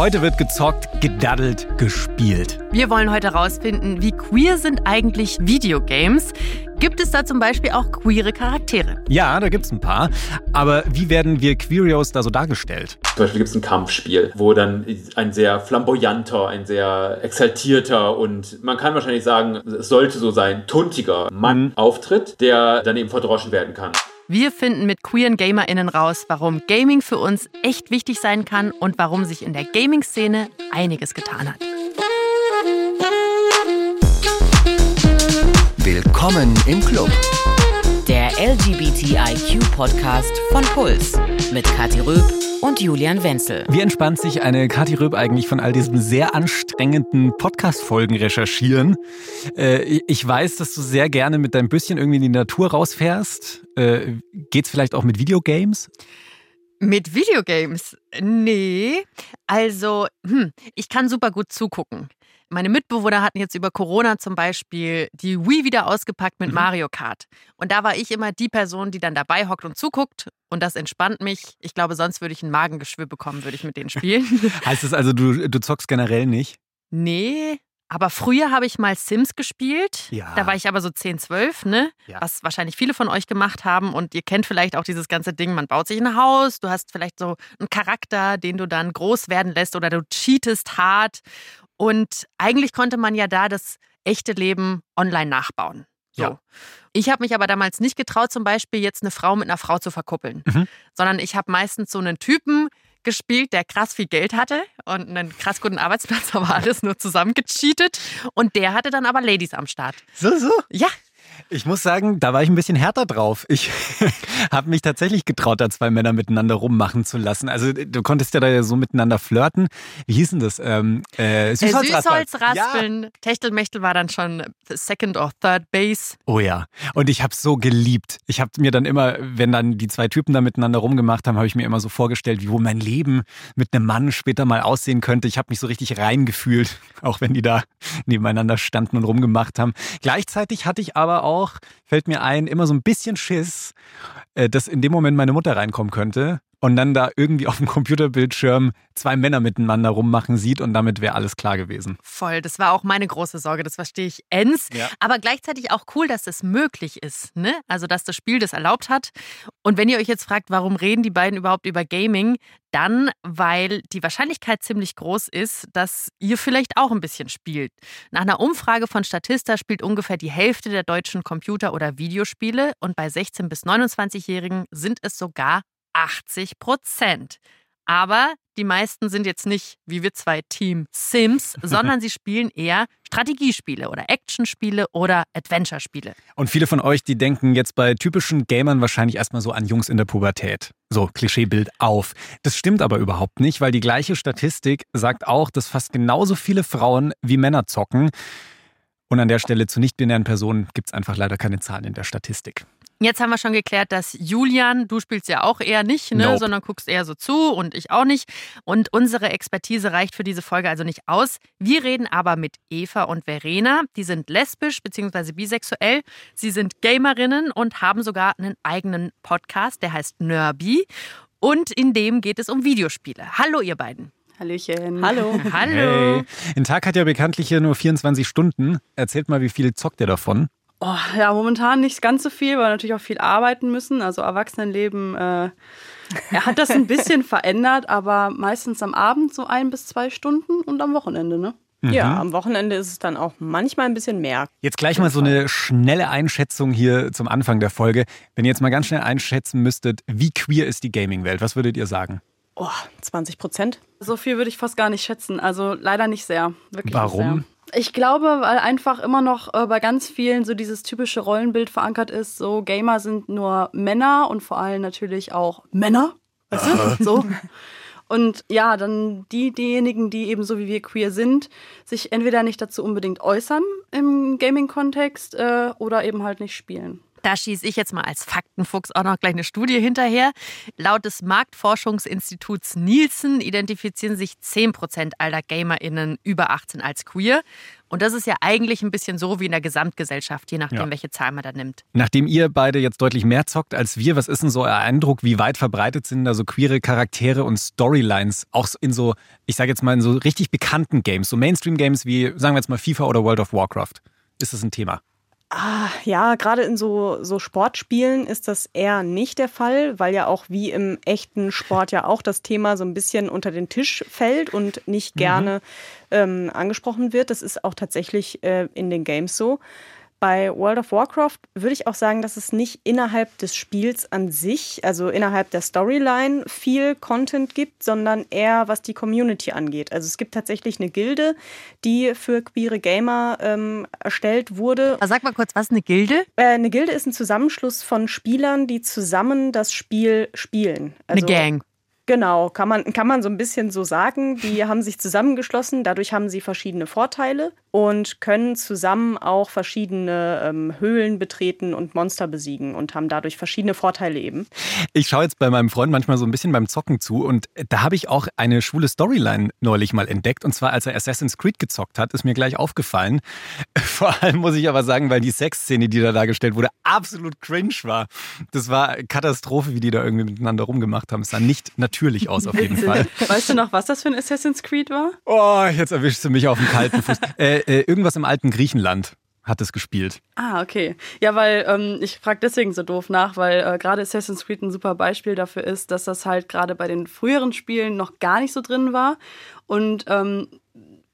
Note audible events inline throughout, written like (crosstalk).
Heute wird gezockt, gedaddelt, gespielt. Wir wollen heute herausfinden, wie queer sind eigentlich Videogames? Gibt es da zum Beispiel auch queere Charaktere? Ja, da gibt es ein paar. Aber wie werden wir Queerios da so dargestellt? Zum Beispiel gibt es ein Kampfspiel, wo dann ein sehr flamboyanter, ein sehr exaltierter und man kann wahrscheinlich sagen, es sollte so sein, tuntiger Mann mhm. auftritt, der dann eben verdroschen werden kann. Wir finden mit queeren GamerInnen raus, warum Gaming für uns echt wichtig sein kann und warum sich in der Gaming-Szene einiges getan hat. Willkommen im Club. Der LGBTIQ-Podcast von Puls mit Kathi Röb und Julian Wenzel. Wie entspannt sich eine Kathi Röb eigentlich von all diesen sehr anstrengenden Podcast-Folgen recherchieren? Äh, ich weiß, dass du sehr gerne mit deinem Büsschen irgendwie in die Natur rausfährst. Äh, geht's vielleicht auch mit Videogames? Mit Videogames? Nee. Also, hm, ich kann super gut zugucken. Meine Mitbewohner hatten jetzt über Corona zum Beispiel die Wii wieder ausgepackt mit mhm. Mario Kart. Und da war ich immer die Person, die dann dabei hockt und zuguckt. Und das entspannt mich. Ich glaube, sonst würde ich ein Magengeschwür bekommen, würde ich mit denen spielen. (laughs) heißt das also, du, du zockst generell nicht? Nee, aber früher habe ich mal Sims gespielt. Ja. Da war ich aber so 10, 12, ne? Ja. Was wahrscheinlich viele von euch gemacht haben. Und ihr kennt vielleicht auch dieses ganze Ding, man baut sich ein Haus, du hast vielleicht so einen Charakter, den du dann groß werden lässt oder du cheatest hart. Und eigentlich konnte man ja da das echte Leben online nachbauen. So. Ja. Ich habe mich aber damals nicht getraut, zum Beispiel jetzt eine Frau mit einer Frau zu verkuppeln, mhm. sondern ich habe meistens so einen Typen gespielt, der krass viel Geld hatte und einen krass guten Arbeitsplatz, (laughs) aber alles nur zusammengecheatet. Und der hatte dann aber Ladies am Start. So, so? Ja, ich muss sagen, da war ich ein bisschen härter drauf. Ich (laughs) habe mich tatsächlich getraut, da zwei Männer miteinander rummachen zu lassen. Also du konntest ja da so miteinander flirten. Wie hieß denn das? Ähm, äh, Süßholzraspeln. Süßholzraspeln. Ja. Techtelmechtel war dann schon Second or Third Base. Oh ja. Und ich habe so geliebt. Ich habe mir dann immer, wenn dann die zwei Typen da miteinander rumgemacht haben, habe ich mir immer so vorgestellt, wie wohl mein Leben mit einem Mann später mal aussehen könnte. Ich habe mich so richtig reingefühlt, (laughs) auch wenn die da nebeneinander standen und rumgemacht haben. Gleichzeitig hatte ich aber auch auch, fällt mir ein, immer so ein bisschen Schiss, äh, dass in dem Moment meine Mutter reinkommen könnte und dann da irgendwie auf dem Computerbildschirm zwei Männer miteinander rummachen sieht und damit wäre alles klar gewesen. Voll, das war auch meine große Sorge, das verstehe ich ends. Ja. Aber gleichzeitig auch cool, dass das möglich ist, ne? Also, dass das Spiel das erlaubt hat. Und wenn ihr euch jetzt fragt, warum reden die beiden überhaupt über Gaming, dann, weil die Wahrscheinlichkeit ziemlich groß ist, dass ihr vielleicht auch ein bisschen spielt. Nach einer Umfrage von Statista spielt ungefähr die Hälfte der deutschen Computer- oder Videospiele und bei 16- bis 29-Jährigen sind es sogar 80 Prozent. Aber die meisten sind jetzt nicht wie wir zwei Team Sims, (laughs) sondern sie spielen eher Strategiespiele oder Actionspiele oder Adventure-Spiele. Und viele von euch, die denken jetzt bei typischen Gamern wahrscheinlich erstmal so an Jungs in der Pubertät. So, Klischeebild auf. Das stimmt aber überhaupt nicht, weil die gleiche Statistik sagt auch, dass fast genauso viele Frauen wie Männer zocken. Und an der Stelle zu nicht-binären Personen gibt es einfach leider keine Zahlen in der Statistik. Jetzt haben wir schon geklärt, dass Julian, du spielst ja auch eher nicht, ne, nope. sondern guckst eher so zu und ich auch nicht. Und unsere Expertise reicht für diese Folge also nicht aus. Wir reden aber mit Eva und Verena. Die sind lesbisch bzw. bisexuell. Sie sind Gamerinnen und haben sogar einen eigenen Podcast, der heißt Nerby. Und in dem geht es um Videospiele. Hallo, ihr beiden. Hallöchen. Hallo. (laughs) Hallo. Hey. Ein Tag hat ja bekanntlich hier nur 24 Stunden. Erzählt mal, wie viel zockt ihr davon? Oh, ja, momentan nicht ganz so viel, weil wir natürlich auch viel arbeiten müssen. Also Erwachsenenleben äh, er hat das ein bisschen (laughs) verändert, aber meistens am Abend so ein bis zwei Stunden und am Wochenende, ne? Mhm. Ja, am Wochenende ist es dann auch manchmal ein bisschen mehr. Jetzt gleich mal so eine schnelle Einschätzung hier zum Anfang der Folge. Wenn ihr jetzt mal ganz schnell einschätzen müsstet, wie queer ist die Gaming-Welt? Was würdet ihr sagen? Oh, 20 Prozent. So viel würde ich fast gar nicht schätzen. Also leider nicht sehr. Wirklich Warum? Ich glaube, weil einfach immer noch äh, bei ganz vielen so dieses typische Rollenbild verankert ist, so Gamer sind nur Männer und vor allem natürlich auch Männer. Weißt du? (laughs) So. Und ja, dann die, diejenigen, die eben so wie wir queer sind, sich entweder nicht dazu unbedingt äußern im Gaming-Kontext äh, oder eben halt nicht spielen. Da schieße ich jetzt mal als Faktenfuchs auch noch gleich eine Studie hinterher. Laut des Marktforschungsinstituts Nielsen identifizieren sich 10 Prozent aller GamerInnen über 18 als queer. Und das ist ja eigentlich ein bisschen so wie in der Gesamtgesellschaft, je nachdem, ja. welche Zahl man da nimmt. Nachdem ihr beide jetzt deutlich mehr zockt als wir, was ist denn so euer Eindruck? Wie weit verbreitet sind da so queere Charaktere und Storylines? Auch in so, ich sage jetzt mal, in so richtig bekannten Games, so Mainstream-Games wie, sagen wir jetzt mal, FIFA oder World of Warcraft. Ist das ein Thema? Ah, ja, gerade in so, so Sportspielen ist das eher nicht der Fall, weil ja auch wie im echten Sport ja auch das Thema so ein bisschen unter den Tisch fällt und nicht mhm. gerne mhm. ähm, angesprochen wird. Das ist auch tatsächlich äh, in den Games so. Bei World of Warcraft würde ich auch sagen, dass es nicht innerhalb des Spiels an sich, also innerhalb der Storyline, viel Content gibt, sondern eher was die Community angeht. Also es gibt tatsächlich eine Gilde, die für queere Gamer ähm, erstellt wurde. Aber sag mal kurz, was ist eine Gilde? Äh, eine Gilde ist ein Zusammenschluss von Spielern, die zusammen das Spiel spielen. Also, eine Gang. Genau, kann man, kann man so ein bisschen so sagen. Die haben sich zusammengeschlossen, dadurch haben sie verschiedene Vorteile und können zusammen auch verschiedene ähm, Höhlen betreten und Monster besiegen und haben dadurch verschiedene Vorteile eben. Ich schaue jetzt bei meinem Freund manchmal so ein bisschen beim Zocken zu und da habe ich auch eine schwule Storyline neulich mal entdeckt und zwar als er Assassin's Creed gezockt hat, ist mir gleich aufgefallen. (laughs) Vor allem muss ich aber sagen, weil die Sexszene, die da dargestellt wurde, absolut cringe war. Das war Katastrophe, wie die da irgendwie miteinander rumgemacht haben. Es sah nicht natürlich aus auf jeden (laughs) Fall. Weißt du noch, was das für ein Assassin's Creed war? Oh, jetzt erwischst du mich auf den kalten Fuß. Äh, (laughs) äh, irgendwas im alten Griechenland hat es gespielt. Ah, okay. Ja, weil ähm, ich frage deswegen so doof nach, weil äh, gerade Assassin's Creed ein super Beispiel dafür ist, dass das halt gerade bei den früheren Spielen noch gar nicht so drin war. Und ähm,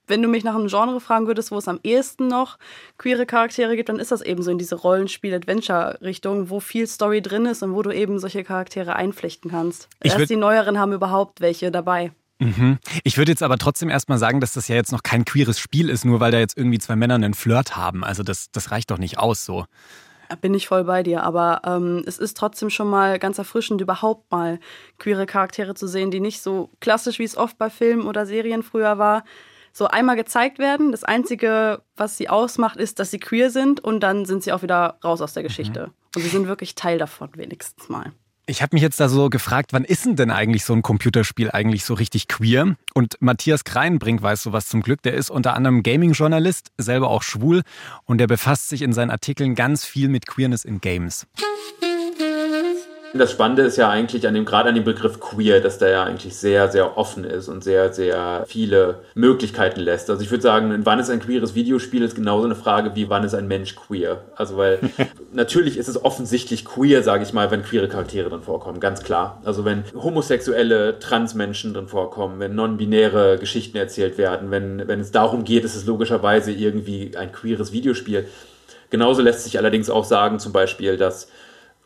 wenn du mich nach einem Genre fragen würdest, wo es am ehesten noch queere Charaktere gibt, dann ist das eben so in diese Rollenspiel-Adventure-Richtung, wo viel Story drin ist und wo du eben solche Charaktere einflechten kannst. Ich Erst die neueren haben überhaupt welche dabei. Mhm. Ich würde jetzt aber trotzdem erstmal sagen, dass das ja jetzt noch kein queeres Spiel ist, nur weil da jetzt irgendwie zwei Männer einen Flirt haben. Also das, das reicht doch nicht aus so. Bin ich voll bei dir, aber ähm, es ist trotzdem schon mal ganz erfrischend, überhaupt mal queere Charaktere zu sehen, die nicht so klassisch, wie es oft bei Filmen oder Serien früher war, so einmal gezeigt werden. Das Einzige, was sie ausmacht, ist, dass sie queer sind und dann sind sie auch wieder raus aus der mhm. Geschichte. Mhm. Und sie sind wirklich Teil davon, wenigstens mal. Ich habe mich jetzt da so gefragt, wann ist denn, denn eigentlich so ein Computerspiel eigentlich so richtig queer? Und Matthias Kreinbrink weiß sowas zum Glück. Der ist unter anderem Gaming-Journalist, selber auch schwul und der befasst sich in seinen Artikeln ganz viel mit Queerness in Games. Das Spannende ist ja eigentlich an dem, gerade an dem Begriff queer, dass der ja eigentlich sehr, sehr offen ist und sehr, sehr viele Möglichkeiten lässt. Also ich würde sagen, wann ist ein queeres Videospiel, ist genauso eine Frage wie wann ist ein Mensch queer. Also weil (laughs) natürlich ist es offensichtlich queer, sage ich mal, wenn queere Charaktere drin vorkommen, ganz klar. Also wenn homosexuelle Transmenschen drin vorkommen, wenn non-binäre Geschichten erzählt werden, wenn, wenn es darum geht, ist es logischerweise irgendwie ein queeres Videospiel. Genauso lässt sich allerdings auch sagen, zum Beispiel, dass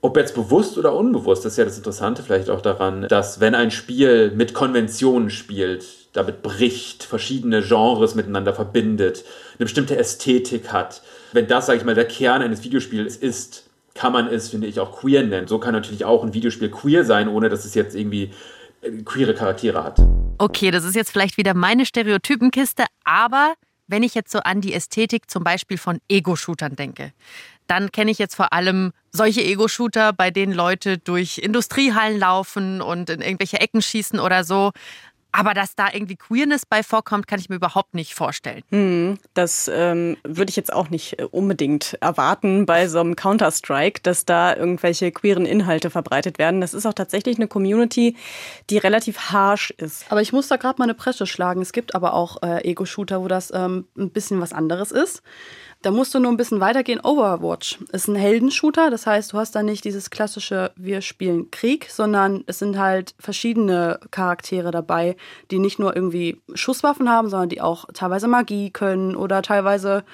ob jetzt bewusst oder unbewusst, das ist ja das Interessante vielleicht auch daran, dass wenn ein Spiel mit Konventionen spielt, damit bricht, verschiedene Genres miteinander verbindet, eine bestimmte Ästhetik hat, wenn das, sage ich mal, der Kern eines Videospiels ist, kann man es, finde ich, auch queer nennen. So kann natürlich auch ein Videospiel queer sein, ohne dass es jetzt irgendwie äh, queere Charaktere hat. Okay, das ist jetzt vielleicht wieder meine Stereotypenkiste, aber wenn ich jetzt so an die Ästhetik zum Beispiel von Ego-Shootern denke, dann kenne ich jetzt vor allem solche Ego-Shooter, bei denen Leute durch Industriehallen laufen und in irgendwelche Ecken schießen oder so. Aber dass da irgendwie Queerness bei vorkommt, kann ich mir überhaupt nicht vorstellen. Hm, das ähm, würde ich jetzt auch nicht äh, unbedingt erwarten bei so einem Counter-Strike, dass da irgendwelche queeren Inhalte verbreitet werden. Das ist auch tatsächlich eine Community, die relativ harsh ist. Aber ich muss da gerade mal eine Presse schlagen. Es gibt aber auch äh, Ego-Shooter, wo das ähm, ein bisschen was anderes ist. Da musst du nur ein bisschen weitergehen. Overwatch ist ein Heldenshooter, das heißt, du hast da nicht dieses klassische Wir spielen Krieg, sondern es sind halt verschiedene Charaktere dabei, die nicht nur irgendwie Schusswaffen haben, sondern die auch teilweise Magie können oder teilweise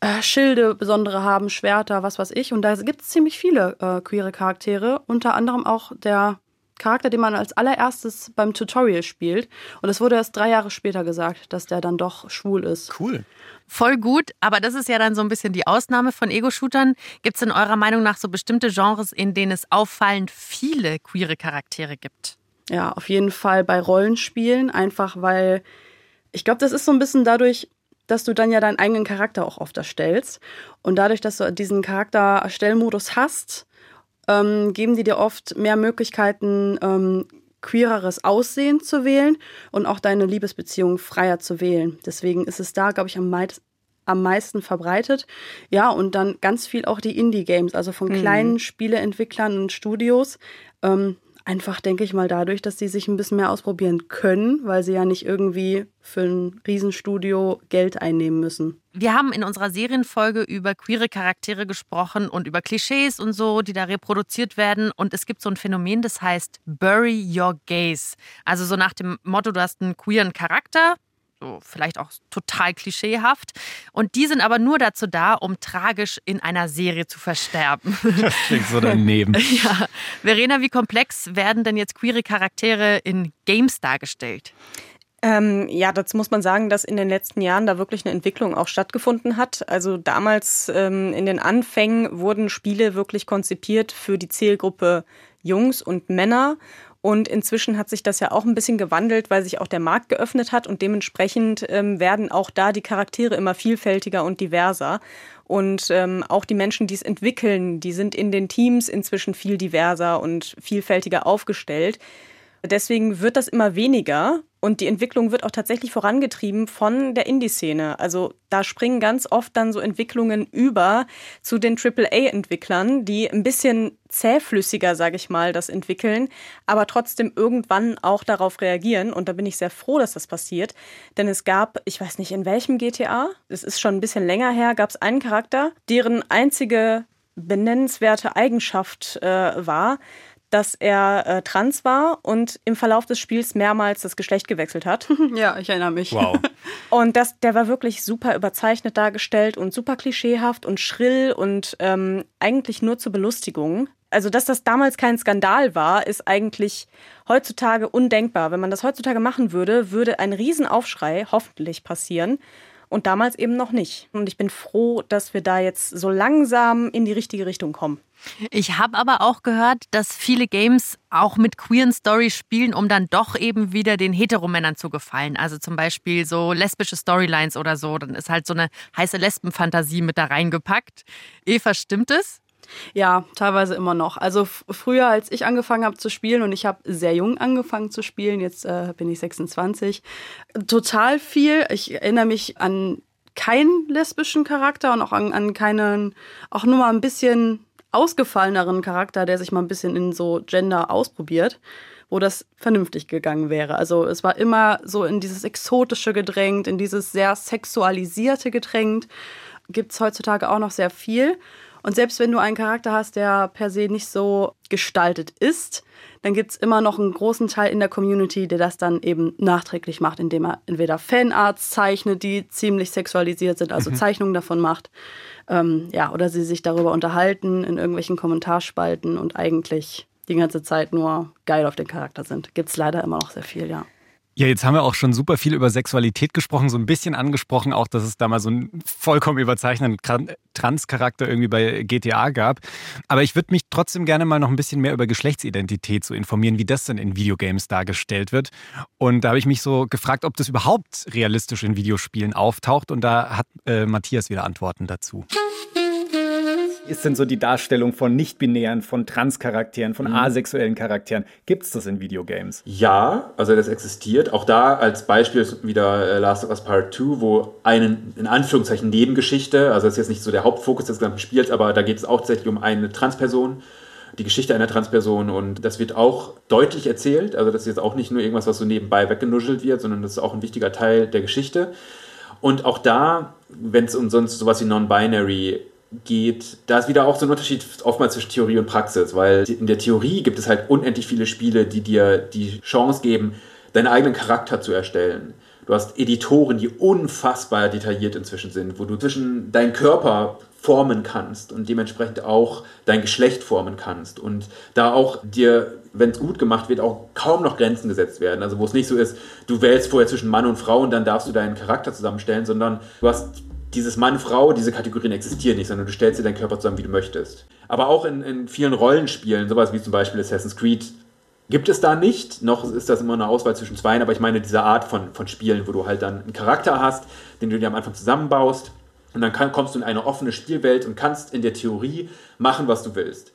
äh, Schilde besondere haben, Schwerter, was weiß ich. Und da gibt es ziemlich viele äh, queere Charaktere, unter anderem auch der Charakter, den man als allererstes beim Tutorial spielt. Und es wurde erst drei Jahre später gesagt, dass der dann doch schwul ist. Cool. Voll gut, aber das ist ja dann so ein bisschen die Ausnahme von Ego-Shootern. Gibt es in eurer Meinung nach so bestimmte Genres, in denen es auffallend viele queere Charaktere gibt? Ja, auf jeden Fall bei Rollenspielen, einfach weil ich glaube, das ist so ein bisschen dadurch, dass du dann ja deinen eigenen Charakter auch oft erstellst. Und dadurch, dass du diesen Charakter-Erstellmodus hast, ähm, geben die dir oft mehr Möglichkeiten, ähm, queereres Aussehen zu wählen und auch deine Liebesbeziehung freier zu wählen. Deswegen ist es da, glaube ich, am, meisten am meisten verbreitet. Ja, und dann ganz viel auch die Indie-Games, also von mhm. kleinen Spieleentwicklern und Studios. Ähm, einfach, denke ich mal, dadurch, dass sie sich ein bisschen mehr ausprobieren können, weil sie ja nicht irgendwie für ein Riesenstudio Geld einnehmen müssen. Wir haben in unserer Serienfolge über queere Charaktere gesprochen und über Klischees und so, die da reproduziert werden. Und es gibt so ein Phänomen, das heißt Bury Your Gaze. Also so nach dem Motto, du hast einen queeren Charakter, so vielleicht auch total klischeehaft. Und die sind aber nur dazu da, um tragisch in einer Serie zu versterben. Das (laughs) klingt so daneben. (laughs) ja. Verena, wie komplex werden denn jetzt queere Charaktere in Games dargestellt? Ähm, ja, dazu muss man sagen, dass in den letzten Jahren da wirklich eine Entwicklung auch stattgefunden hat. Also damals ähm, in den Anfängen wurden Spiele wirklich konzipiert für die Zielgruppe Jungs und Männer und inzwischen hat sich das ja auch ein bisschen gewandelt, weil sich auch der Markt geöffnet hat und dementsprechend ähm, werden auch da die Charaktere immer vielfältiger und diverser. Und ähm, auch die Menschen, die es entwickeln, die sind in den Teams inzwischen viel diverser und vielfältiger aufgestellt. Deswegen wird das immer weniger und die Entwicklung wird auch tatsächlich vorangetrieben von der Indie-Szene. Also da springen ganz oft dann so Entwicklungen über zu den AAA-Entwicklern, die ein bisschen zähflüssiger, sage ich mal, das entwickeln, aber trotzdem irgendwann auch darauf reagieren. Und da bin ich sehr froh, dass das passiert. Denn es gab, ich weiß nicht in welchem GTA, es ist schon ein bisschen länger her, gab es einen Charakter, deren einzige benennenswerte Eigenschaft äh, war, dass er äh, trans war und im Verlauf des Spiels mehrmals das Geschlecht gewechselt hat. (laughs) Ja, ich erinnere mich. Wow. (laughs) Und das, der war wirklich super überzeichnet dargestellt und super klischeehaft und schrill und ähm, eigentlich nur zur Belustigung. Also, dass das damals kein Skandal war, ist eigentlich heutzutage undenkbar. Wenn man das heutzutage machen würde, würde ein Riesenaufschrei hoffentlich passieren und damals eben noch nicht. Und ich bin froh, dass wir da jetzt so langsam in die richtige Richtung kommen. Ich habe aber auch gehört, dass viele Games auch mit queeren Stories spielen, um dann doch eben wieder den Heteromännern zu gefallen. Also zum Beispiel so lesbische Storylines oder so. Dann ist halt so eine heiße Lesbenfantasie mit da reingepackt. Eva, stimmt es? Ja, teilweise immer noch. Also früher, als ich angefangen habe zu spielen und ich habe sehr jung angefangen zu spielen, jetzt äh, bin ich 26, total viel. Ich erinnere mich an keinen lesbischen Charakter und auch an, an keinen, auch nur mal ein bisschen ausgefalleneren Charakter, der sich mal ein bisschen in so Gender ausprobiert, wo das vernünftig gegangen wäre. Also es war immer so in dieses Exotische gedrängt, in dieses sehr Sexualisierte gedrängt. Gibt es heutzutage auch noch sehr viel. Und selbst wenn du einen Charakter hast, der per se nicht so gestaltet ist, dann gibt es immer noch einen großen Teil in der Community, der das dann eben nachträglich macht, indem er entweder Fanarts zeichnet, die ziemlich sexualisiert sind, also mhm. Zeichnungen davon macht, ähm, ja, oder sie sich darüber unterhalten in irgendwelchen Kommentarspalten und eigentlich die ganze Zeit nur geil auf den Charakter sind. Gibt es leider immer noch sehr viel, ja. Ja, jetzt haben wir auch schon super viel über Sexualität gesprochen, so ein bisschen angesprochen, auch dass es da mal so einen vollkommen überzeichneten Trans-Charakter irgendwie bei GTA gab. Aber ich würde mich trotzdem gerne mal noch ein bisschen mehr über Geschlechtsidentität so informieren, wie das denn in Videogames dargestellt wird. Und da habe ich mich so gefragt, ob das überhaupt realistisch in Videospielen auftaucht. Und da hat äh, Matthias wieder Antworten dazu ist denn so die Darstellung von nicht-binären, von Trans-Charakteren, von mhm. asexuellen Charakteren? Gibt es das in Videogames? Ja, also das existiert. Auch da als Beispiel wieder äh, Last of Us Part 2, wo eine, in Anführungszeichen, Nebengeschichte, also das ist jetzt nicht so der Hauptfokus des gesamten Spiels, aber da geht es auch tatsächlich um eine Transperson die Geschichte einer Transperson und das wird auch deutlich erzählt. Also das ist jetzt auch nicht nur irgendwas, was so nebenbei weggenuschelt wird, sondern das ist auch ein wichtiger Teil der Geschichte. Und auch da, wenn es um sonst sowas wie Non-Binary geht, da ist wieder auch so ein Unterschied oftmals zwischen Theorie und Praxis, weil in der Theorie gibt es halt unendlich viele Spiele, die dir die Chance geben, deinen eigenen Charakter zu erstellen. Du hast Editoren, die unfassbar detailliert inzwischen sind, wo du zwischen deinen Körper formen kannst und dementsprechend auch dein Geschlecht formen kannst und da auch dir, wenn es gut gemacht wird, auch kaum noch Grenzen gesetzt werden. Also wo es nicht so ist, du wählst vorher zwischen Mann und Frau und dann darfst du deinen Charakter zusammenstellen, sondern du hast dieses Mann, Frau, diese Kategorien existieren nicht, sondern du stellst dir deinen Körper zusammen, wie du möchtest. Aber auch in, in vielen Rollenspielen, sowas wie zum Beispiel Assassin's Creed, gibt es da nicht. Noch ist das immer eine Auswahl zwischen zweien, aber ich meine diese Art von, von Spielen, wo du halt dann einen Charakter hast, den du dir am Anfang zusammenbaust. Und dann kann, kommst du in eine offene Spielwelt und kannst in der Theorie machen, was du willst.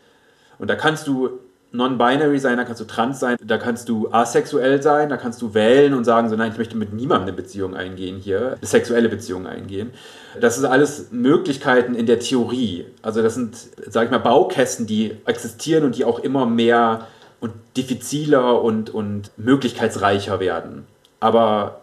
Und da kannst du non-binary sein, da kannst du trans sein, da kannst du asexuell sein, da kannst du wählen und sagen, so nein, ich möchte mit niemandem eine Beziehung eingehen hier, eine sexuelle Beziehung eingehen. Das ist alles Möglichkeiten in der Theorie. Also das sind, sag ich mal, Baukästen, die existieren und die auch immer mehr und diffiziler und, und möglichkeitsreicher werden. Aber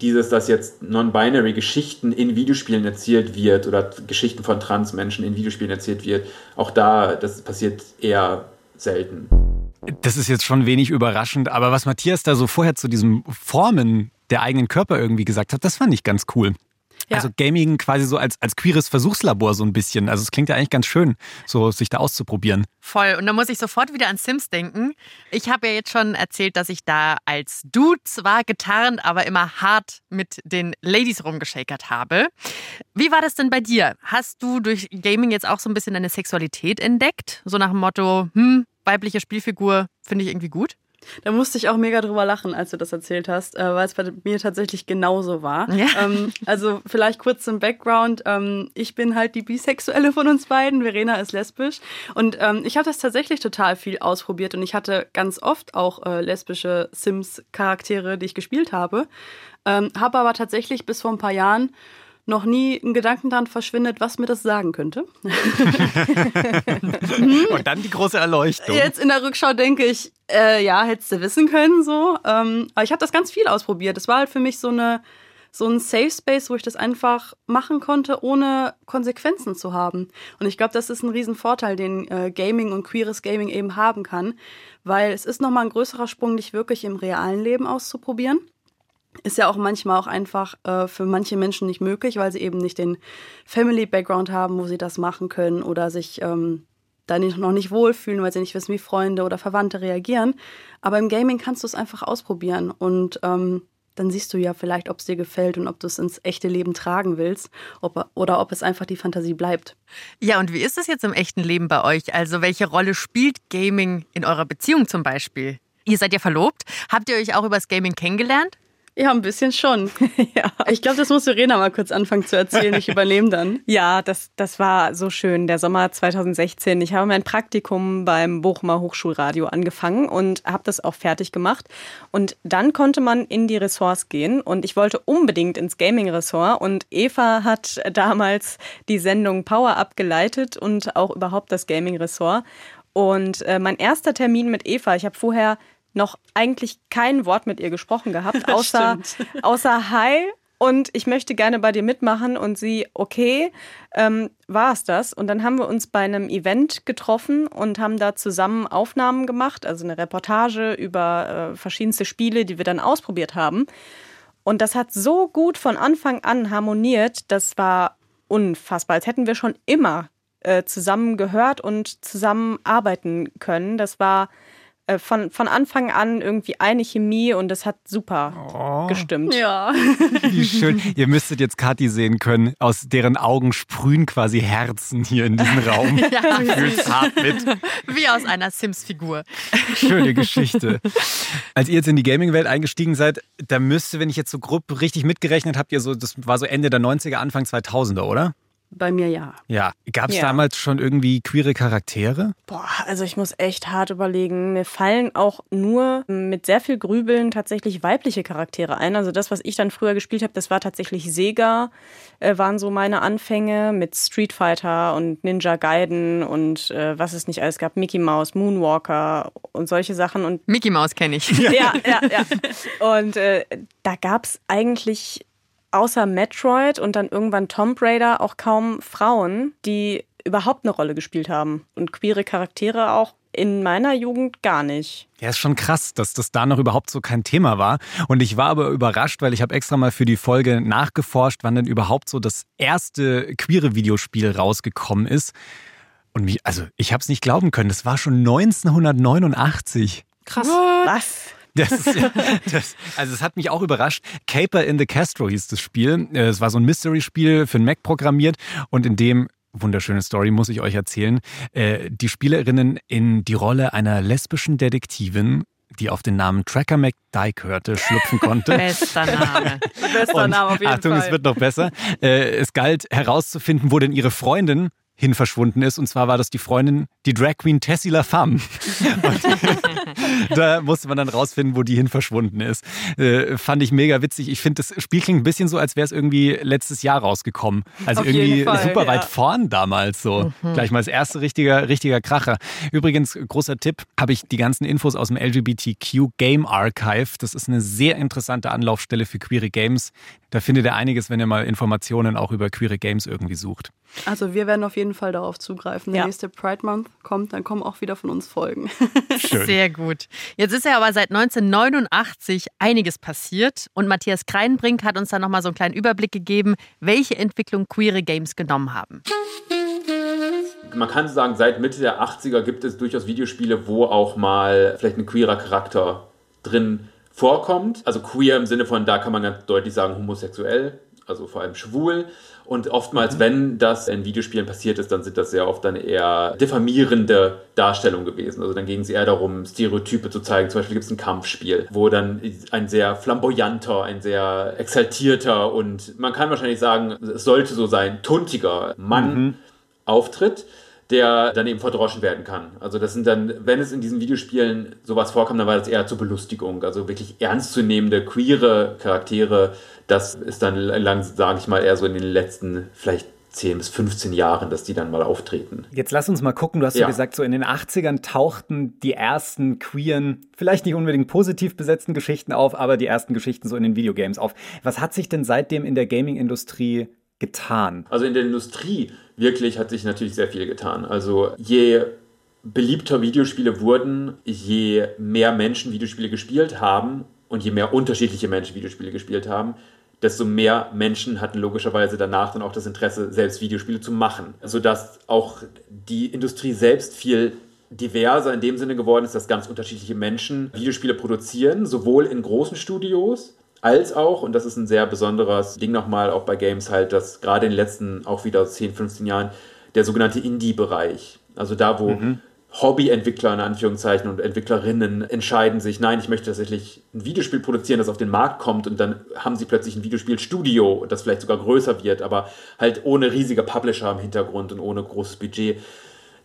dieses, dass jetzt non-binary Geschichten in Videospielen erzählt wird oder Geschichten von Transmenschen in Videospielen erzählt wird, auch da, das passiert eher selten. Das ist jetzt schon wenig überraschend, aber was Matthias da so vorher zu diesem Formen der eigenen Körper irgendwie gesagt hat, das fand ich ganz cool. Ja. Also Gaming quasi so als, als queeres Versuchslabor so ein bisschen. Also es klingt ja eigentlich ganz schön, so sich da auszuprobieren. Voll. Und da muss ich sofort wieder an Sims denken. Ich habe ja jetzt schon erzählt, dass ich da als Dude zwar getarnt, aber immer hart mit den Ladies rumgeschakert habe. Wie war das denn bei dir? Hast du durch Gaming jetzt auch so ein bisschen deine Sexualität entdeckt? So nach dem Motto, hm, weibliche Spielfigur finde ich irgendwie gut? Da musste ich auch mega drüber lachen, als du das erzählt hast, äh, weil es bei mir tatsächlich genauso war. Ja. Ähm, also vielleicht kurz zum Background. Ähm, ich bin halt die Bisexuelle von uns beiden. Verena ist lesbisch. Und ähm, ich habe das tatsächlich total viel ausprobiert und ich hatte ganz oft auch äh, lesbische Sims-Charaktere, die ich gespielt habe. Ähm, habe aber tatsächlich bis vor ein paar Jahren noch nie ein Gedanken daran verschwindet, was mir das sagen könnte. (laughs) Und dann die große Erleuchtung. Jetzt in der Rückschau denke ich, äh, ja, hättest du wissen können so. Ähm, aber ich habe das ganz viel ausprobiert. Es war halt für mich so eine so ein Safe Space, wo ich das einfach machen konnte, ohne Konsequenzen zu haben. Und ich glaube, das ist ein Riesenvorteil, den äh, Gaming und queeres Gaming eben haben kann, weil es ist nochmal ein größerer Sprung, dich wirklich im realen Leben auszuprobieren ist ja auch manchmal auch einfach äh, für manche Menschen nicht möglich, weil sie eben nicht den Family-Background haben, wo sie das machen können oder sich ähm, da noch nicht wohlfühlen, weil sie nicht wissen, wie Freunde oder Verwandte reagieren. Aber im Gaming kannst du es einfach ausprobieren und ähm, dann siehst du ja vielleicht, ob es dir gefällt und ob du es ins echte Leben tragen willst ob, oder ob es einfach die Fantasie bleibt. Ja, und wie ist es jetzt im echten Leben bei euch? Also welche Rolle spielt Gaming in eurer Beziehung zum Beispiel? Ihr seid ja verlobt. Habt ihr euch auch übers Gaming kennengelernt? Ja, ein bisschen schon. (laughs) ja. Ich glaube, das muss Verena mal kurz anfangen zu erzählen. Ich übernehme dann. (laughs) Ja, das, das war so schön. Der Sommer 2016. Ich habe mein Praktikum beim Bochumer Hochschulradio angefangen und habe das auch fertig gemacht. Und dann konnte man in die Ressorts gehen und ich wollte unbedingt ins Gaming-Ressort. Und Eva hat damals die Sendung Power abgeleitet und auch überhaupt das Gaming-Ressort. Und äh, mein erster Termin mit Eva, ich habe vorher noch eigentlich kein Wort mit ihr gesprochen gehabt, (laughs) außer, (laughs) außer Hi und ich möchte gerne bei dir mitmachen und sie, okay, ähm, war es das. Und dann haben wir uns bei einem Event getroffen und haben da zusammen Aufnahmen gemacht, also eine Reportage über äh, verschiedenste Spiele, die wir dann ausprobiert haben. Und das hat so gut von Anfang an harmoniert, das war unfassbar, als hätten wir schon immer äh, zusammen gehört und zusammen arbeiten können. Das war äh, von, von Anfang an irgendwie eine Chemie und es hat super oh. gestimmt. Ja. (laughs) Wie schön. Ihr müsstet jetzt Kathi sehen können. Aus deren Augen sprühen quasi Herzen hier in diesem Raum. (laughs) ja. Hart mit. Wie aus einer Sims-Figur. Schöne (laughs) Geschichte. Als ihr jetzt in die Gaming-Welt eingestiegen seid, da müsste, wenn ich jetzt so grob richtig mitgerechnet habt, ihr so, das war so Ende der 90er, Anfang 2000er, oder? Bei mir ja. Ja. Gab es ja. damals schon irgendwie queere Charaktere? Boah, also ich muss echt hart überlegen. Mir fallen auch nur mit sehr viel Grübeln tatsächlich weibliche Charaktere ein. Also das, was ich dann früher gespielt habe, das war tatsächlich Sega, äh, waren so meine Anfänge mit Street Fighter und Ninja Gaiden und äh, was es nicht alles gab, Mickey Mouse, Moonwalker und solche Sachen. Und Mickey Mouse kenne ich. Ja, ja, (laughs) ja. ja. Und äh, da gab es eigentlich außer Metroid und dann irgendwann Tomb Raider auch kaum Frauen, die überhaupt eine Rolle gespielt haben. Und queere Charaktere auch in meiner Jugend gar nicht. Ja, ist schon krass, dass das da noch überhaupt so kein Thema war. Und ich war aber überrascht, weil ich habe extra mal für die Folge nachgeforscht, wann denn überhaupt so das erste queere Videospiel rausgekommen ist. Und mich, also ich habe es nicht glauben können, das war schon 1989. Krass. Was? Das ist, das, also es hat mich auch überrascht. Caper in the Castro hieß das Spiel. Äh, es war so ein Mystery-Spiel für den Mac programmiert und in dem wunderschöne Story, muss ich euch erzählen. Äh, die Spielerinnen in die Rolle einer lesbischen Detektivin die auf den Namen Tracker McDyke hörte, schlüpfen konnte. (laughs) Bester Name. Bester Name auf jeden Achtung, Fall. es wird noch besser. Äh, es galt herauszufinden, wo denn ihre Freundin hin verschwunden ist. Und zwar war das die Freundin, die Drag Queen Tessie LaFemme. (laughs) Und da musste man dann rausfinden, wo die hin verschwunden ist. Äh, fand ich mega witzig. Ich finde, das Spiel klingt ein bisschen so, als wäre es irgendwie letztes Jahr rausgekommen. Also Auf irgendwie Fall, super weit ja. vorn damals so. Gleich mal das erste richtiger, richtiger Kracher. Übrigens, großer Tipp, habe ich die ganzen Infos aus dem LGBTQ Game Archive. Das ist eine sehr interessante Anlaufstelle für queere Games. Da findet ihr einiges, wenn ihr mal Informationen auch über queere Games irgendwie sucht. Also wir werden auf jeden Fall darauf zugreifen. Der Ja. nächste Pride Month kommt, dann kommen auch wieder von uns Folgen. Schön. Sehr gut. Jetzt ist ja aber seit 1989 einiges passiert und Matthias Kreinbrink hat uns dann nochmal so einen kleinen Überblick gegeben, welche Entwicklung queere Games genommen haben. Man kann sagen, seit Mitte der 80er gibt es durchaus Videospiele, wo auch mal vielleicht ein queerer Charakter drin vorkommt. Also queer im Sinne von, da kann man ganz deutlich sagen, homosexuell, also vor allem schwul. Und oftmals, wenn das in Videospielen passiert ist, dann sind das sehr oft dann eher diffamierende Darstellungen gewesen. Also dann ging es eher darum, Stereotype zu zeigen. Zum Beispiel gibt es ein Kampfspiel, wo dann ein sehr flamboyanter, ein sehr exaltierter und man kann wahrscheinlich sagen, es sollte so sein, tuntiger Mann auftritt, der dann eben verdroschen werden kann. Also das sind dann, wenn es in diesen Videospielen sowas vorkam, dann war das eher zur Belustigung. Also wirklich ernstzunehmende, queere Charaktere, das ist dann lang, sage ich mal, eher so in den letzten vielleicht 10 bis 15 Jahren, dass die dann mal auftreten. Jetzt lass uns mal gucken. Du hast ja Ja. gesagt, so in den 80ern tauchten die ersten queeren, vielleicht nicht unbedingt positiv besetzten Geschichten auf, aber die ersten Geschichten so in den Videogames auf. Was hat sich denn seitdem in der Gaming-Industrie getan? Also in der Industrie wirklich hat sich natürlich sehr viel getan. Also je beliebter Videospiele wurden, je mehr Menschen Videospiele gespielt haben und je mehr unterschiedliche Menschen Videospiele gespielt haben, desto mehr Menschen hatten logischerweise danach dann auch das Interesse, selbst Videospiele zu machen. Sodass auch die Industrie selbst viel diverser in dem Sinne geworden ist, dass ganz unterschiedliche Menschen Videospiele produzieren, sowohl in großen Studios als auch, und das ist ein sehr besonderes Ding nochmal auch bei Games halt, dass gerade in den letzten auch wieder 10, 15 Jahren der sogenannte Indie-Bereich, also da, wo Hobbyentwickler in Anführungszeichen und Entwicklerinnen entscheiden sich, nein, ich möchte tatsächlich ein Videospiel produzieren, das auf den Markt kommt und dann haben sie plötzlich ein Videospielstudio, das vielleicht sogar größer wird, aber halt ohne riesige Publisher im Hintergrund und ohne großes Budget,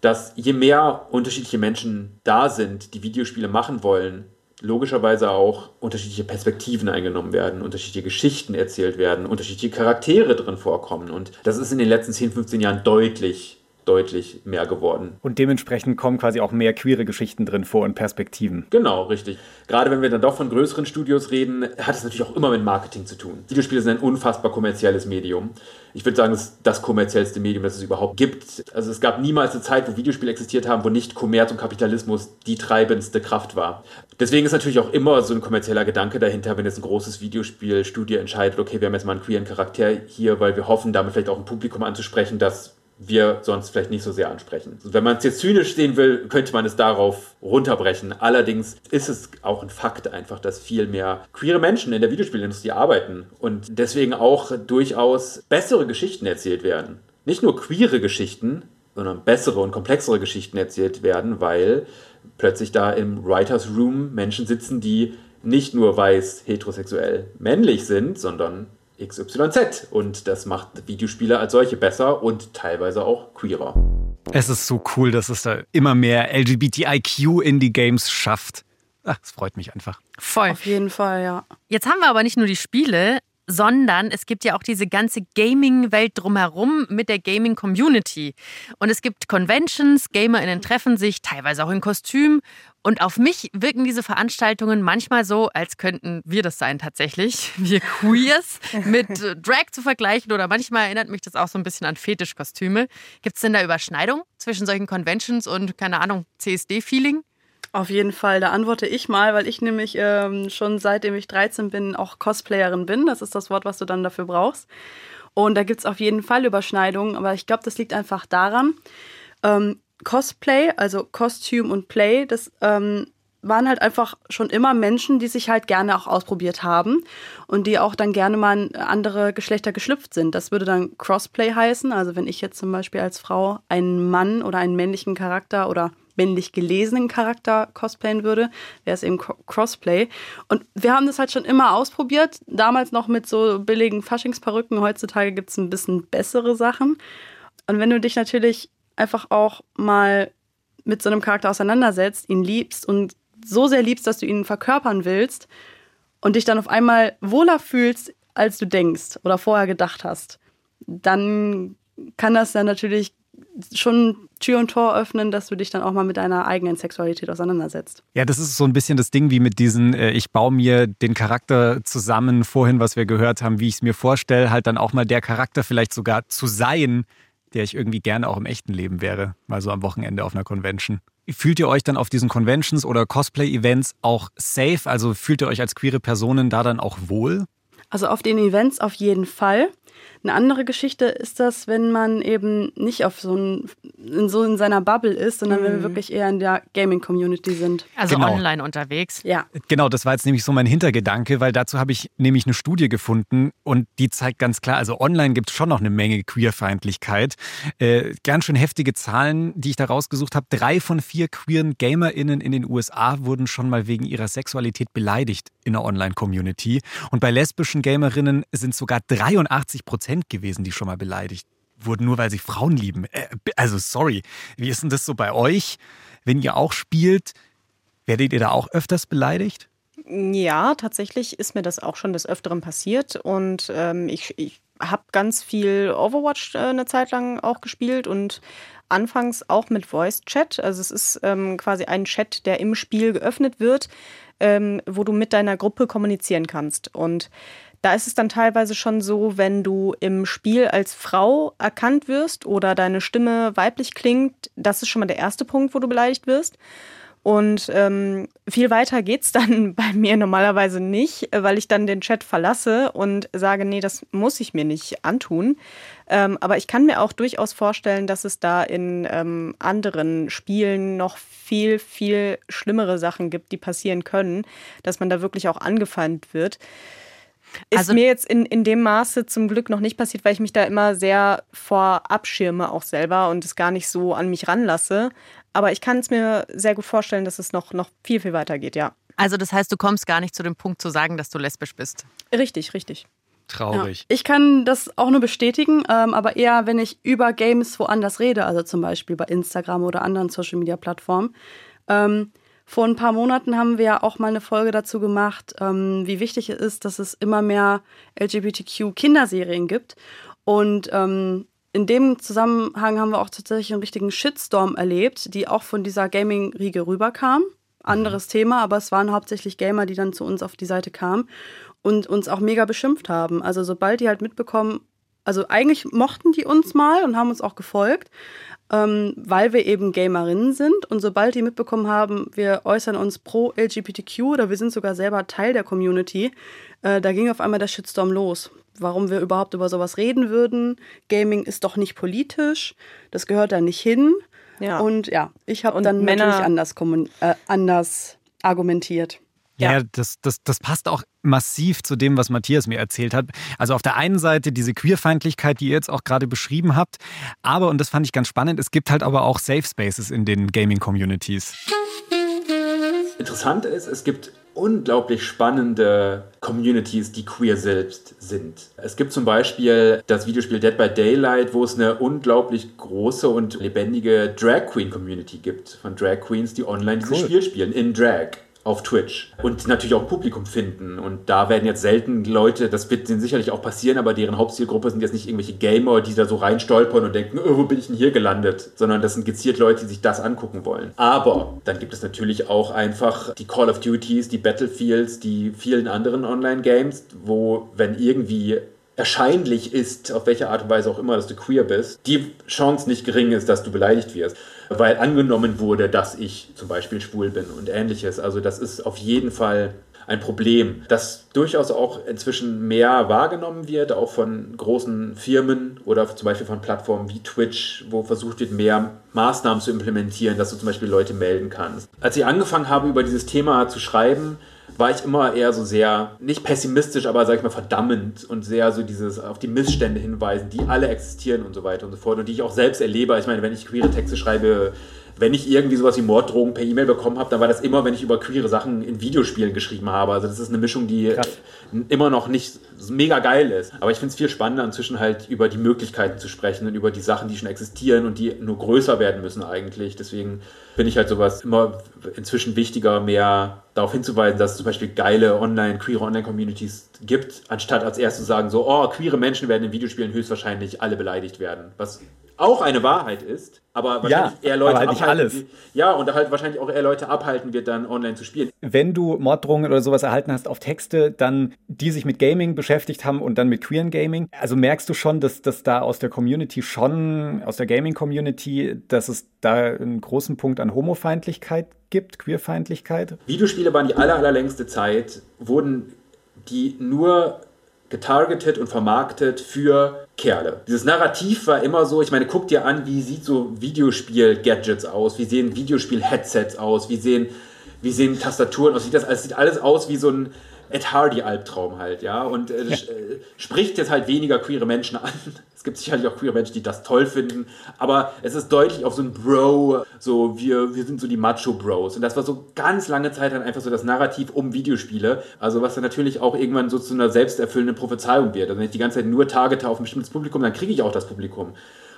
dass je mehr unterschiedliche Menschen da sind, die Videospiele machen wollen, logischerweise auch unterschiedliche Perspektiven eingenommen werden, unterschiedliche Geschichten erzählt werden, unterschiedliche Charaktere drin vorkommen. Und das ist in den letzten 10, 15 Jahren deutlich, deutlich mehr geworden. Und dementsprechend kommen quasi auch mehr queere Geschichten drin vor und Perspektiven. Genau, richtig. Gerade wenn wir dann doch von größeren Studios reden, hat es natürlich auch immer mit Marketing zu tun. Videospiele sind ein unfassbar kommerzielles Medium. Ich würde sagen, es ist das kommerziellste Medium, das es überhaupt gibt. Also es gab niemals eine Zeit, wo Videospiele existiert haben, wo nicht Kommerz und Kapitalismus die treibendste Kraft war. Deswegen ist natürlich auch immer so ein kommerzieller Gedanke dahinter, wenn jetzt ein großes Videospielstudio entscheidet, okay, wir haben jetzt mal einen queeren Charakter hier, weil wir hoffen, damit vielleicht auch ein Publikum anzusprechen, das wir sonst vielleicht nicht so sehr ansprechen. Wenn man es jetzt zynisch sehen will, könnte man es darauf runterbrechen. Allerdings ist es auch ein Fakt einfach, dass viel mehr queere Menschen in der Videospielindustrie arbeiten und deswegen auch durchaus bessere Geschichten erzählt werden. Nicht nur queere Geschichten, sondern bessere und komplexere Geschichten erzählt werden, weil plötzlich da im Writers Room Menschen sitzen, die nicht nur weiß heterosexuell männlich sind, sondern XYZ. Und das macht Videospiele als solche besser und teilweise auch queerer. Es ist so cool, dass es da immer mehr LGBTIQ in die Games schafft. Ach, es freut mich einfach. Voll. Auf jeden Fall, ja. Jetzt haben wir aber nicht nur die Spiele, sondern es gibt ja auch diese ganze Gaming-Welt drumherum mit der Gaming-Community. Und es gibt Conventions, GamerInnen treffen sich, teilweise auch in Kostüm. Und auf mich wirken diese Veranstaltungen manchmal so, als könnten wir das sein tatsächlich, (laughs) wir Queers, mit äh, Drag zu vergleichen. Oder manchmal erinnert mich das auch so ein bisschen an Fetischkostüme. Gibt es denn da Überschneidung zwischen solchen Conventions und, keine Ahnung, CSD-Feeling? Auf jeden Fall, da antworte ich mal, weil ich nämlich ähm, schon seitdem ich 13 bin auch Cosplayerin bin. Das ist das Wort, was du dann dafür brauchst. Und da gibt es auf jeden Fall Überschneidungen, aber ich glaube, das liegt einfach daran, ähm, Cosplay, also Costume und Play, das ähm, waren halt einfach schon immer Menschen, die sich halt gerne auch ausprobiert haben und die auch dann gerne mal in andere Geschlechter geschlüpft sind. Das würde dann Crossplay heißen. Also wenn ich jetzt zum Beispiel als Frau einen Mann oder einen männlichen Charakter oder männlich gelesenen Charakter cosplayen würde, wäre es eben Crossplay. Und wir haben das halt schon immer ausprobiert, damals noch mit so billigen Faschingsperücken. Heutzutage gibt es ein bisschen bessere Sachen. Und wenn du dich natürlich einfach auch mal mit so einem Charakter auseinandersetzt, ihn liebst und so sehr liebst, dass du ihn verkörpern willst und dich dann auf einmal wohler fühlst, als du denkst oder vorher gedacht hast, dann kann das dann natürlich schon Tür und Tor öffnen, dass du dich dann auch mal mit deiner eigenen Sexualität auseinandersetzt. Ja, das ist so ein bisschen das Ding wie mit diesen, äh, ich baue mir den Charakter zusammen, vorhin, was wir gehört haben, wie ich es mir vorstelle, halt dann auch mal der Charakter vielleicht sogar zu sein, der ich irgendwie gerne auch im echten Leben wäre, mal so am Wochenende auf einer Convention. Fühlt ihr euch dann auf diesen Conventions oder Cosplay-Events auch safe? Also fühlt ihr euch als queere Personen da dann auch wohl? Also auf den Events auf jeden Fall. Eine andere Geschichte ist das, wenn man eben nicht auf so, ein, in, so in seiner Bubble ist, sondern mhm. wenn wir mhm. wirklich eher in der Gaming-Community sind. Also genau. online unterwegs. Ja. Genau, das war jetzt nämlich so mein Hintergedanke, weil dazu habe ich nämlich eine Studie gefunden und die zeigt ganz klar, also online gibt es schon noch eine Menge Queerfeindlichkeit. Äh, ganz schön heftige Zahlen, die ich da rausgesucht habe. Drei von vier queeren GamerInnen in den USA wurden schon mal wegen ihrer Sexualität beleidigt in der Online-Community. Und bei lesbischen Gamerinnen sind sogar 83 Prozent gewesen, die schon mal beleidigt wurden, nur weil sie Frauen lieben. Äh, also sorry, wie ist denn das so bei euch? Wenn ihr auch spielt, werdet ihr da auch öfters beleidigt? Ja, tatsächlich ist mir das auch schon des Öfteren passiert und ähm, ich, ich habe ganz viel Overwatch äh, eine Zeit lang auch gespielt und anfangs auch mit Voice Chat. Also es ist ähm, quasi ein Chat, der im Spiel geöffnet wird, ähm, wo du mit deiner Gruppe kommunizieren kannst. Und da ist es dann teilweise schon so, wenn du im Spiel als Frau erkannt wirst oder deine Stimme weiblich klingt, das ist schon mal der erste Punkt, wo du beleidigt wirst. Und ähm, viel weiter geht's (laughs) dann bei mir normalerweise nicht, weil ich dann den Chat verlasse und sage, nee, das muss ich mir nicht antun. Ähm, aber ich kann mir auch durchaus vorstellen, dass es da in ähm, anderen Spielen noch viel, viel schlimmere Sachen gibt, die passieren können, dass man da wirklich auch angefeindet wird. Ist also, mir jetzt in, in dem Maße zum Glück noch nicht passiert, weil ich mich da immer sehr vor abschirme, auch selber und es gar nicht so an mich ranlasse. Aber ich kann es mir sehr gut vorstellen, dass es noch, noch viel, viel weiter geht, ja. Also, das heißt, du kommst gar nicht zu dem Punkt zu sagen, dass du lesbisch bist. Richtig, richtig. Traurig. Ja. Ich kann das auch nur bestätigen, ähm, aber eher, wenn ich über Games woanders rede, also zum Beispiel bei Instagram oder anderen Social Media Plattformen. Ähm, vor ein paar Monaten haben wir ja auch mal eine Folge dazu gemacht, ähm, wie wichtig es ist, dass es immer mehr LGBTQ-Kinderserien gibt. Und ähm, in dem Zusammenhang haben wir auch tatsächlich einen richtigen Shitstorm erlebt, die auch von dieser Gaming-Riege rüberkam. Anderes mhm. Thema, aber es waren hauptsächlich Gamer, die dann zu uns auf die Seite kamen und uns auch mega beschimpft haben. Also sobald die halt mitbekommen, also eigentlich mochten die uns mal und haben uns auch gefolgt, ähm, weil wir eben Gamerinnen sind. Und sobald die mitbekommen haben, wir äußern uns pro LGBTQ oder wir sind sogar selber Teil der Community, äh, da ging auf einmal der Shitstorm los. Warum wir überhaupt über sowas reden würden. Gaming ist doch nicht politisch, das gehört da nicht hin. Ja. Und ja, ich habe dann Männer natürlich anders, äh, anders argumentiert. Ja, ja, das, das, das passt auch massiv zu dem, was Matthias mir erzählt hat. Also auf der einen Seite diese Queerfeindlichkeit, die ihr jetzt auch gerade beschrieben habt, aber, und das fand ich ganz spannend, es gibt halt aber auch Safe Spaces in den Gaming-Communities. Interessant ist, es gibt unglaublich spannende Communities, die queer selbst sind. Es gibt zum Beispiel das Videospiel Dead by Daylight, wo es eine unglaublich große und lebendige Drag Queen Community gibt von Drag Queens, die online dieses Spiel spielen in Drag auf Twitch und natürlich auch Publikum finden. Und da werden jetzt selten Leute, das wird denen sicherlich auch passieren, aber deren Hauptzielgruppe sind jetzt nicht irgendwelche Gamer, die da so reinstolpern und denken, oh, wo bin ich denn hier gelandet? Sondern das sind gezielt Leute, die sich das angucken wollen. Aber dann gibt es natürlich auch einfach die Call of Duties, die Battlefields, die vielen anderen Online-Games, wo, wenn irgendwie erscheinlich ist, auf welche Art und Weise auch immer, dass du queer bist, die Chance nicht gering ist, dass du beleidigt wirst weil angenommen wurde, dass ich zum Beispiel schwul bin und ähnliches. Also das ist auf jeden Fall ein Problem, das durchaus auch inzwischen mehr wahrgenommen wird, auch von großen Firmen oder zum Beispiel von Plattformen wie Twitch, wo versucht wird, mehr Maßnahmen zu implementieren, dass du zum Beispiel Leute melden kannst. Als ich angefangen habe, über dieses Thema zu schreiben, war ich immer eher so sehr, nicht pessimistisch, aber sag ich mal verdammend und sehr so dieses auf die Missstände hinweisen, die alle existieren und so weiter und so fort und die ich auch selbst erlebe. Ich meine, wenn ich queere Texte schreibe, wenn ich irgendwie sowas wie Morddrogen per E-Mail bekommen habe, dann war das immer, wenn ich über queere Sachen in Videospielen geschrieben habe. Also das ist eine Mischung, die Krass. immer noch nicht mega geil ist. Aber ich finde es viel spannender, inzwischen halt über die Möglichkeiten zu sprechen und über die Sachen, die schon existieren und die nur größer werden müssen eigentlich. Deswegen finde ich halt sowas immer inzwischen wichtiger, mehr darauf hinzuweisen, dass es zum Beispiel geile Online, queere Online-Communities gibt, anstatt als erstes zu sagen, so, oh, queere Menschen werden in Videospielen höchstwahrscheinlich alle beleidigt werden. Was auch eine Wahrheit ist, aber wahrscheinlich ja, eher Leute halt abhalten. Alles. Ja, und halt wahrscheinlich auch eher Leute abhalten wird, dann online zu spielen. Wenn du Morddrohungen oder sowas erhalten hast auf Texte, dann die sich mit Gaming beschäftigt haben und dann mit queeren Gaming, also merkst du schon, dass das da aus der Community schon, aus der Gaming-Community, dass es da einen großen Punkt an Homofeindlichkeit gibt, Queerfeindlichkeit? Videospiele waren die aller, allerlängste Zeit, wurden die nur getargetet und vermarktet für Kerle. Dieses Narrativ war immer so, ich meine, guck dir an, wie sieht so Videospiel-Gadgets aus, wie sehen Videospiel-Headsets aus, wie sehen, wie sehen Tastaturen aus, sieht das, es sieht alles aus wie so ein Ed Hardy-Albtraum halt, ja, und äh, ja. Äh, spricht jetzt halt weniger queere Menschen an. Es gibt sicherlich auch queere Menschen, die das toll finden, aber es ist deutlich auf so ein Bro, so wir, wir sind so die Macho-Bros. Und das war so ganz lange Zeit dann einfach so das Narrativ um Videospiele, also was dann natürlich auch irgendwann so zu einer selbsterfüllenden Prophezeiung wird. Also wenn ich die ganze Zeit nur targete auf ein bestimmtes Publikum, dann kriege ich auch das Publikum.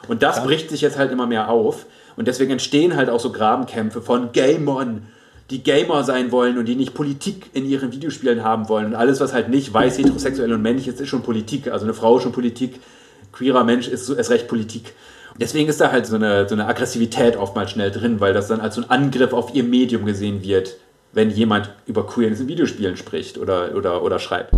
Und das ja. bricht sich jetzt halt immer mehr auf. Und deswegen entstehen halt auch so Grabenkämpfe von Gamon, die Gamer sein wollen und die nicht Politik in ihren Videospielen haben wollen. Und alles, was halt nicht weiß, heterosexuell und männlich ist, ist schon Politik. Also eine Frau ist schon Politik, queerer Mensch ist so erst recht Politik. Deswegen ist da halt so eine, so eine Aggressivität oftmals schnell drin, weil das dann als so ein Angriff auf ihr Medium gesehen wird, wenn jemand über Queerness in Videospielen spricht oder, oder, oder schreibt.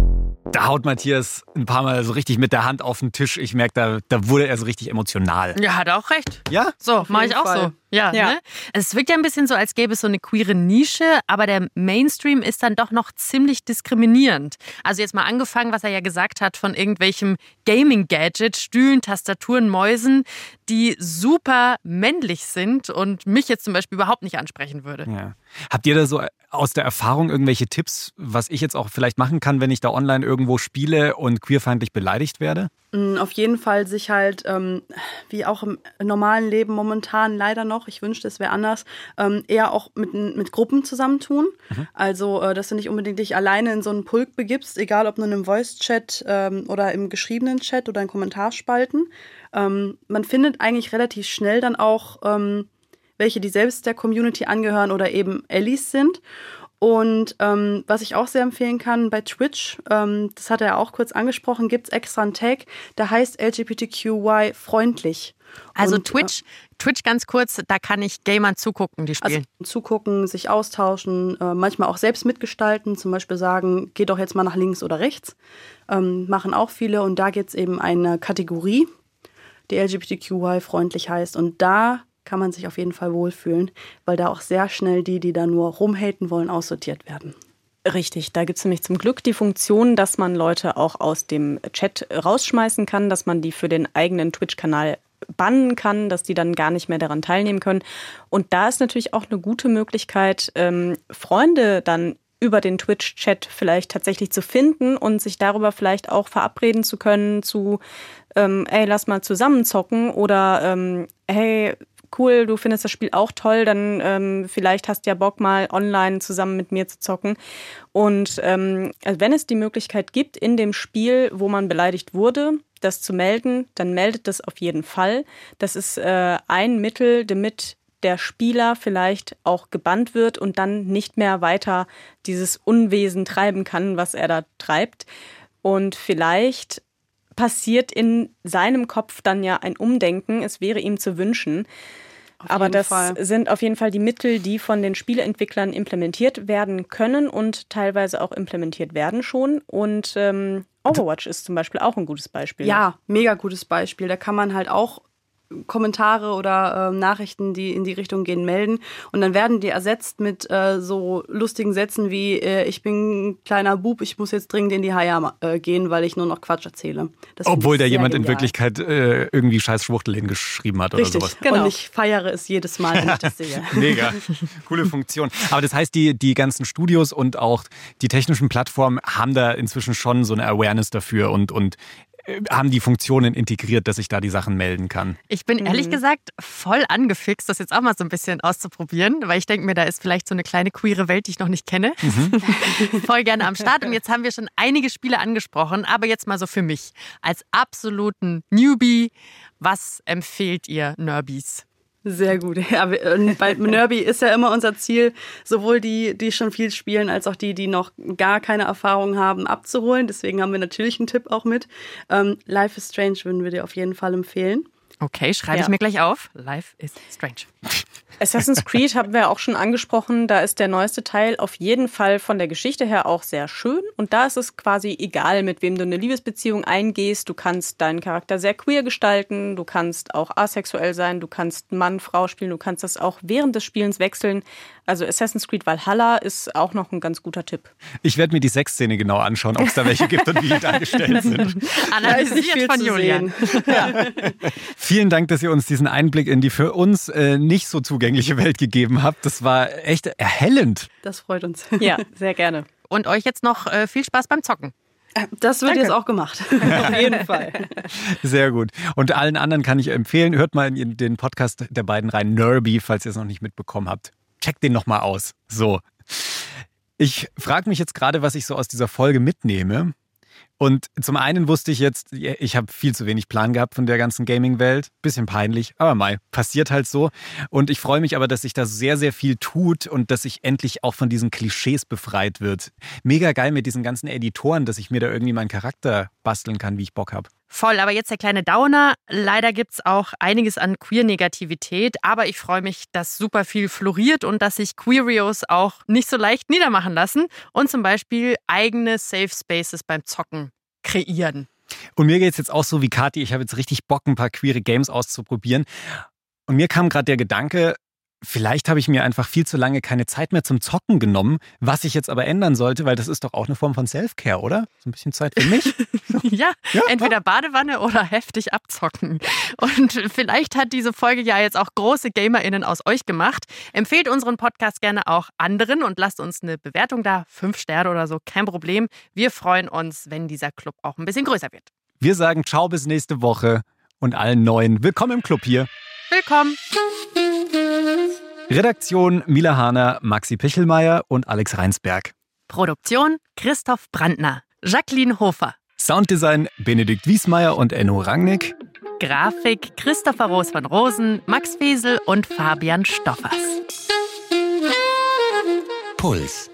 Da haut Matthias ein paar Mal so richtig mit der Hand auf den Tisch. Ich merke, da, da wurde er so richtig emotional. Ja, hat er auch recht. Ja? So, mache ich auch Fall. so. Ja, ja. Ne? Es wirkt ja ein bisschen so, als gäbe es so eine queere Nische, aber der Mainstream ist dann doch noch ziemlich diskriminierend. Also jetzt mal angefangen, was er ja gesagt hat von irgendwelchem Gaming-Gadget, Stühlen, Tastaturen, Mäusen, die super männlich sind und mich jetzt zum Beispiel überhaupt nicht ansprechen würde. Ja. Habt ihr da so aus der Erfahrung irgendwelche Tipps, was ich jetzt auch vielleicht machen kann, wenn ich da online irgendwo spiele und queerfeindlich beleidigt werde? Mm, auf jeden Fall sich halt, ähm, wie auch im normalen Leben momentan leider noch, ich wünschte, es wäre anders, ähm, eher auch mit, mit Gruppen zusammentun. Mhm. Also, äh, dass du nicht unbedingt dich alleine in so einen Pulk begibst, egal ob nur in einem Voice-Chat ähm, oder im geschriebenen Chat oder in Kommentarspalten. Ähm, man findet eigentlich relativ schnell dann auch ähm, welche, die selbst der Community angehören oder eben Allies sind. Und ähm, was ich auch sehr empfehlen kann bei Twitch, ähm, das hat er ja auch kurz angesprochen, gibt es extra einen Tag, der heißt LGBTQY freundlich. Also und, Twitch, äh, Twitch ganz kurz, da kann ich Gamern zugucken, die spielen. Also zugucken, sich austauschen, äh, manchmal auch selbst mitgestalten, zum Beispiel sagen, geh doch jetzt mal nach links oder rechts. Ähm, machen auch viele und da gibt es eben eine Kategorie, die LGBTQY freundlich heißt. Und da kann man sich auf jeden Fall wohlfühlen, weil da auch sehr schnell die, die da nur rumhaten wollen, aussortiert werden. Richtig, da gibt es nämlich zum Glück die Funktion, dass man Leute auch aus dem Chat rausschmeißen kann, dass man die für den eigenen Twitch-Kanal bannen kann, dass die dann gar nicht mehr daran teilnehmen können. Und da ist natürlich auch eine gute Möglichkeit, ähm, Freunde dann über den Twitch-Chat vielleicht tatsächlich zu finden und sich darüber vielleicht auch verabreden zu können zu, ähm, ey, lass mal zusammen zocken oder ähm, hey, cool, du findest das Spiel auch toll, dann ähm, vielleicht hast du ja Bock mal online zusammen mit mir zu zocken. Und ähm, also wenn es die Möglichkeit gibt, in dem Spiel, wo man beleidigt wurde, das zu melden, dann meldet das auf jeden Fall. Das ist äh, ein Mittel, damit der Spieler vielleicht auch gebannt wird und dann nicht mehr weiter dieses Unwesen treiben kann, was er da treibt. Und vielleicht passiert in seinem Kopf dann ja ein Umdenken. Es wäre ihm zu wünschen. Aber das Fall. sind auf jeden Fall die Mittel, die von den Spieleentwicklern implementiert werden können und teilweise auch implementiert werden schon. Und ähm, Overwatch ist zum Beispiel auch ein gutes Beispiel. Ja, mega gutes Beispiel. Da kann man halt auch Kommentare oder äh, Nachrichten, die in die Richtung gehen, melden. Und dann werden die ersetzt mit äh, so lustigen Sätzen wie, äh, ich bin ein kleiner Bub, ich muss jetzt dringend in die Haia äh, gehen, weil ich nur noch Quatsch erzähle. Das Obwohl da jemand genial. in Wirklichkeit äh, irgendwie scheiß Schwuchtel hingeschrieben hat Richtig, oder sowas. Genau. Und ich feiere es jedes Mal, wenn ich das sehe. (laughs) Mega. Coole Funktion. Aber das heißt, die, die ganzen Studios und auch die technischen Plattformen haben da inzwischen schon so eine Awareness dafür und, und haben die Funktionen integriert, dass ich da die Sachen melden kann. Ich bin ehrlich mhm. gesagt voll angefixt, das jetzt auch mal so ein bisschen auszuprobieren, weil ich denke mir, da ist vielleicht so eine kleine queere Welt, die ich noch nicht kenne. Mhm. (laughs) voll gerne am Start. Und jetzt haben wir schon einige Spiele angesprochen, aber jetzt mal so für mich. Als absoluten Newbie, was empfehlt ihr Nerbies? Sehr gut. (laughs) Ja, bei (laughs) Nerby ist ja immer unser Ziel, sowohl die, die schon viel spielen, als auch die, die noch gar keine Erfahrung haben, abzuholen. Deswegen haben wir natürlich einen Tipp auch mit. Ähm, Life is Strange würden wir dir auf jeden Fall empfehlen. Okay, schreibe ja. ich mir gleich auf. Life is Strange. Assassin's Creed haben wir auch schon angesprochen. Da ist der neueste Teil auf jeden Fall von der Geschichte her auch sehr schön. Und da ist es quasi egal, mit wem du eine Liebesbeziehung eingehst. Du kannst deinen Charakter sehr queer gestalten. Du kannst auch asexuell sein. Du kannst Mann, Frau spielen. Du kannst das auch während des Spielens wechseln. Also Assassin's Creed Valhalla ist auch noch ein ganz guter Tipp. Ich werde mir die Sexszene genau anschauen, ob es da welche gibt und wie die dargestellt (laughs) sind. Analysiert von Julian. Ja. Vielen Dank, dass ihr uns diesen Einblick in die für uns äh, nicht so zugängliche Welt gegeben habt. Das war echt erhellend. Das freut uns. Ja, (laughs) sehr gerne. Und euch jetzt noch äh, viel Spaß beim Zocken. Das wird Danke. jetzt auch gemacht. (laughs) (laughs) Auf jeden Fall. Sehr gut. Und allen anderen kann ich empfehlen, hört mal in den Podcast der beiden rein, Nerby, falls ihr es noch nicht mitbekommen habt check den nochmal aus. So. Ich frage mich jetzt gerade, was ich so aus dieser Folge mitnehme. Und zum einen wusste ich jetzt, ich habe viel zu wenig Plan gehabt von der ganzen Gaming-Welt. Bisschen peinlich, aber mal, passiert halt so. Und ich freue mich aber, dass sich da sehr, sehr viel tut und dass ich endlich auch von diesen Klischees befreit wird. Mega geil mit diesen ganzen Editoren, dass ich mir da irgendwie meinen Charakter basteln kann, wie ich Bock habe. Voll, aber jetzt der kleine Downer. Leider gibt es auch einiges an Queer-Negativität, aber ich freue mich, dass super viel floriert und dass sich Queerios auch nicht so leicht niedermachen lassen und zum Beispiel eigene Safe Spaces beim Zocken kreieren. Und mir geht es jetzt auch so wie Kathi, ich habe jetzt richtig Bock, ein paar queere Games auszuprobieren. Und mir kam gerade der Gedanke, Vielleicht habe ich mir einfach viel zu lange keine Zeit mehr zum Zocken genommen, was ich jetzt aber ändern sollte, weil das ist doch auch eine Form von Self-Care, oder? So ein bisschen Zeit für mich. (laughs) ja, ja, entweder Badewanne oder heftig abzocken. Und vielleicht hat diese Folge ja jetzt auch große GamerInnen aus euch gemacht. Empfehlt unseren Podcast gerne auch anderen und lasst uns eine Bewertung da. Fünf Sterne oder so, kein Problem. Wir freuen uns, wenn dieser Club auch ein bisschen größer wird. Wir sagen Ciao bis nächste Woche und allen Neuen willkommen im Club hier. Willkommen. Redaktion Mila Hahner, Maxi Pichelmeier und Alex Reinsberg. Produktion Christoph Brandner, Jacqueline Hofer. Sounddesign Benedikt Wiesmeier und Enno Rangnick. Grafik Christopher Roos von Rosen, Max Fesel und Fabian Stoffers. Puls.